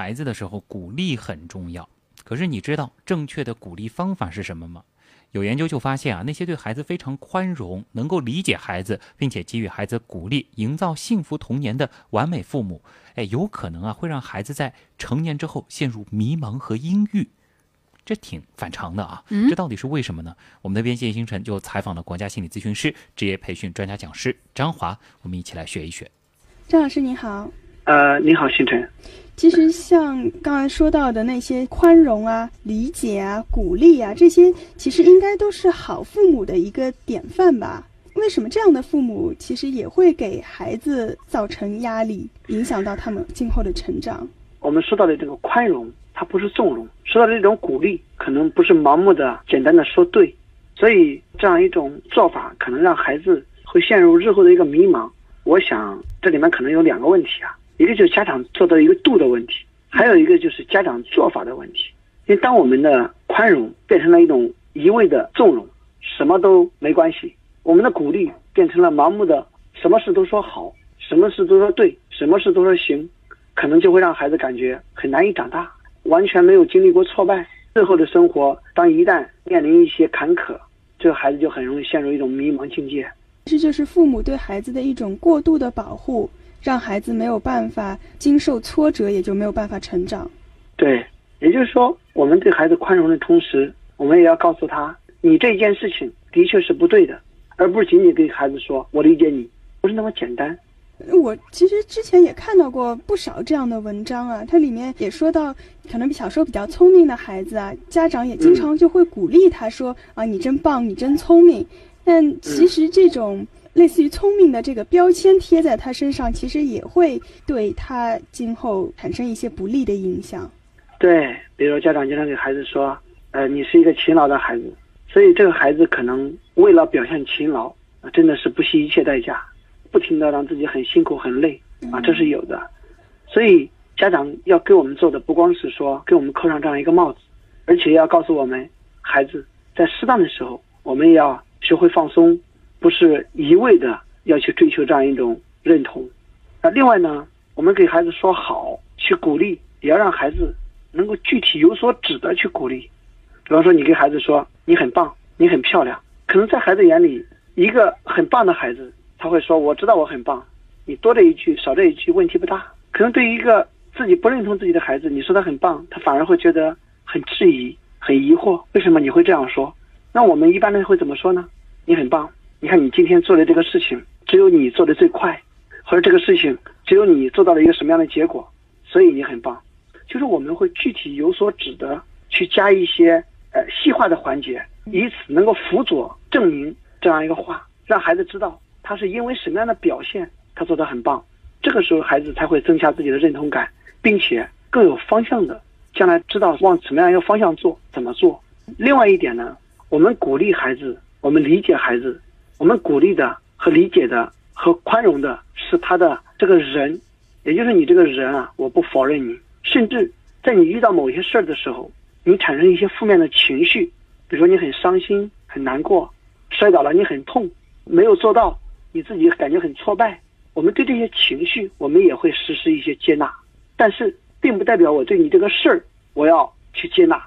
孩子的时候，鼓励很重要。可是你知道正确的鼓励方法是什么吗？有研究就发现啊，那些对孩子非常宽容、能够理解孩子，并且给予孩子鼓励、营造幸福童年的完美父母，哎，有可能啊会让孩子在成年之后陷入迷茫和阴郁，这挺反常的啊。这到底是为什么呢？我们的编辑叶星辰就采访了国家心理咨询师、职业培训专家讲师张华，我们一起来学一学。张老师您好。呃，你好，星辰。其实像刚才说到的那些宽容啊、理解啊、鼓励啊，这些其实应该都是好父母的一个典范吧？为什么这样的父母其实也会给孩子造成压力，影响到他们今后的成长？我们说到的这个宽容，它不是纵容；说到的这种鼓励，可能不是盲目的、简单的说对。所以这样一种做法，可能让孩子会陷入日后的一个迷茫。我想这里面可能有两个问题啊。一个就是家长做到一个度的问题，还有一个就是家长做法的问题。因为当我们的宽容变成了一种一味的纵容，什么都没关系；我们的鼓励变成了盲目的，什么事都说好，什么事都说对，什么事都说行，可能就会让孩子感觉很难以长大，完全没有经历过挫败。日后的生活，当一旦面临一些坎坷，这个孩子就很容易陷入一种迷茫境界。这就是父母对孩子的一种过度的保护。让孩子没有办法经受挫折，也就没有办法成长。对，也就是说，我们对孩子宽容的同时，我们也要告诉他，你这件事情的确是不对的，而不是仅仅给孩子说“我理解你”，不是那么简单。我其实之前也看到过不少这样的文章啊，它里面也说到，可能小时候比较聪明的孩子啊，家长也经常就会鼓励他说：“啊，你真棒，你真聪明。”但其实这种。类似于聪明的这个标签贴在他身上，其实也会对他今后产生一些不利的影响。对，比如家长经常给孩子说：“呃，你是一个勤劳的孩子。”所以这个孩子可能为了表现勤劳，真的是不惜一切代价，不停的让自己很辛苦很累啊，这是有的。所以家长要给我们做的不光是说给我们扣上这样一个帽子，而且要告诉我们，孩子在适当的时候，我们也要学会放松。不是一味的要去追求这样一种认同，那，另外呢，我们给孩子说好，去鼓励，也要让孩子能够具体有所指的去鼓励。比方说，你给孩子说你很棒，你很漂亮，可能在孩子眼里，一个很棒的孩子，他会说我知道我很棒。你多这一句少这一句问题不大。可能对于一个自己不认同自己的孩子，你说他很棒，他反而会觉得很质疑、很疑惑，为什么你会这样说？那我们一般人会怎么说呢？你很棒。你看，你今天做的这个事情，只有你做的最快，或者这个事情只有你做到了一个什么样的结果，所以你很棒。就是我们会具体有所指的去加一些呃细化的环节，以此能够辅佐证明这样一个话，让孩子知道他是因为什么样的表现他做的很棒。这个时候孩子才会增加自己的认同感，并且更有方向的将来知道往什么样一个方向做，怎么做。另外一点呢，我们鼓励孩子，我们理解孩子。我们鼓励的和理解的和宽容的是他的这个人，也就是你这个人啊，我不否认你。甚至在你遇到某些事儿的时候，你产生一些负面的情绪，比如说你很伤心、很难过，摔倒了你很痛，没有做到，你自己感觉很挫败。我们对这些情绪，我们也会实施一些接纳，但是并不代表我对你这个事儿我要去接纳。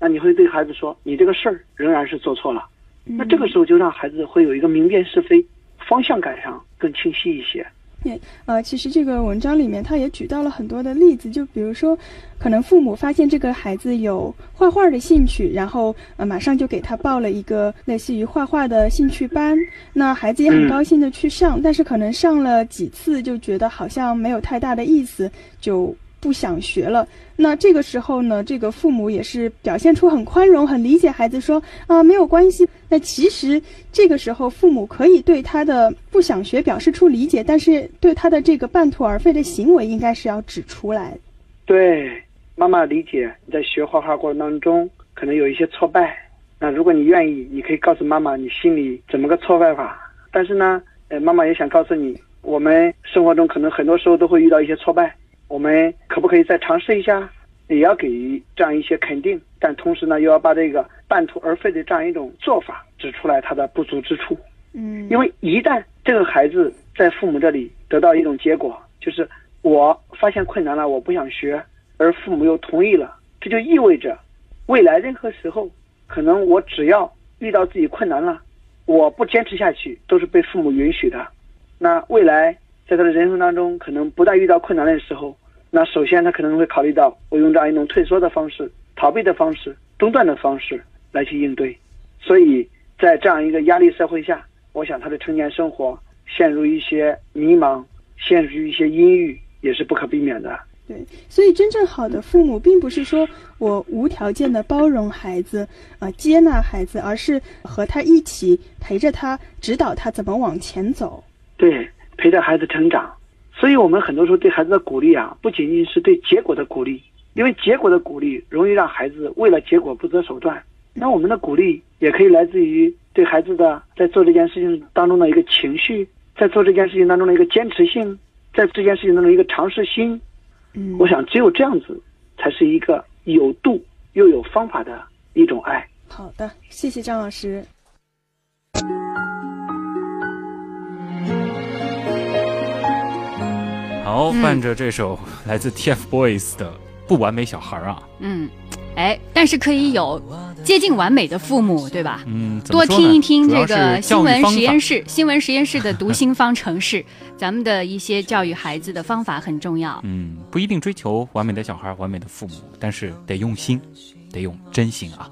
那你会对孩子说，你这个事儿仍然是做错了。那这个时候就让孩子会有一个明辨是非、方向感上更清晰一些。对，呃，其实这个文章里面他也举到了很多的例子，就比如说，可能父母发现这个孩子有画画的兴趣，然后呃马上就给他报了一个类似于画画的兴趣班，那孩子也很高兴的去上，但是可能上了几次就觉得好像没有太大的意思，就。不想学了，那这个时候呢，这个父母也是表现出很宽容、很理解孩子，说啊没有关系。那其实这个时候父母可以对他的不想学表示出理解，但是对他的这个半途而废的行为，应该是要指出来。对，妈妈理解你在学画画过程当中可能有一些挫败，那如果你愿意，你可以告诉妈妈你心里怎么个挫败法。但是呢，呃，妈妈也想告诉你，我们生活中可能很多时候都会遇到一些挫败。我们可不可以再尝试一下？也要给予这样一些肯定，但同时呢，又要把这个半途而废的这样一种做法指出来它的不足之处。嗯，因为一旦这个孩子在父母这里得到一种结果，就是我发现困难了，我不想学，而父母又同意了，这就意味着，未来任何时候，可能我只要遇到自己困难了，我不坚持下去，都是被父母允许的。那未来在他的人生当中，可能不再遇到困难的时候，那首先他可能会考虑到，我用这样一种退缩的方式、逃避的方式、中断的方式来去应对。所以在这样一个压力社会下，我想他的成年生活陷入一些迷茫，陷入一些阴郁，也是不可避免的。对，所以真正好的父母，并不是说我无条件的包容孩子，啊，接纳孩子，而是和他一起陪着他，指导他怎么往前走。对，陪着孩子成长。所以我们很多时候对孩子的鼓励啊，不仅仅是对结果的鼓励，因为结果的鼓励容易让孩子为了结果不择手段。那我们的鼓励也可以来自于对孩子的在做这件事情当中的一个情绪，在做这件事情当中的一个坚持性，在这件事情当中一个尝试心。嗯，我想只有这样子，才是一个有度又有方法的一种爱。好的，谢谢张老师。好，伴着这首来自 TFBOYS 的《不完美小孩》啊，嗯，哎，但是可以有接近完美的父母，对吧？嗯，多听一听这个新闻实验室，新闻实验室的读心方程式，咱们的一些教育孩子的方法很重要。嗯，不一定追求完美的小孩、完美的父母，但是得用心，得用真心啊。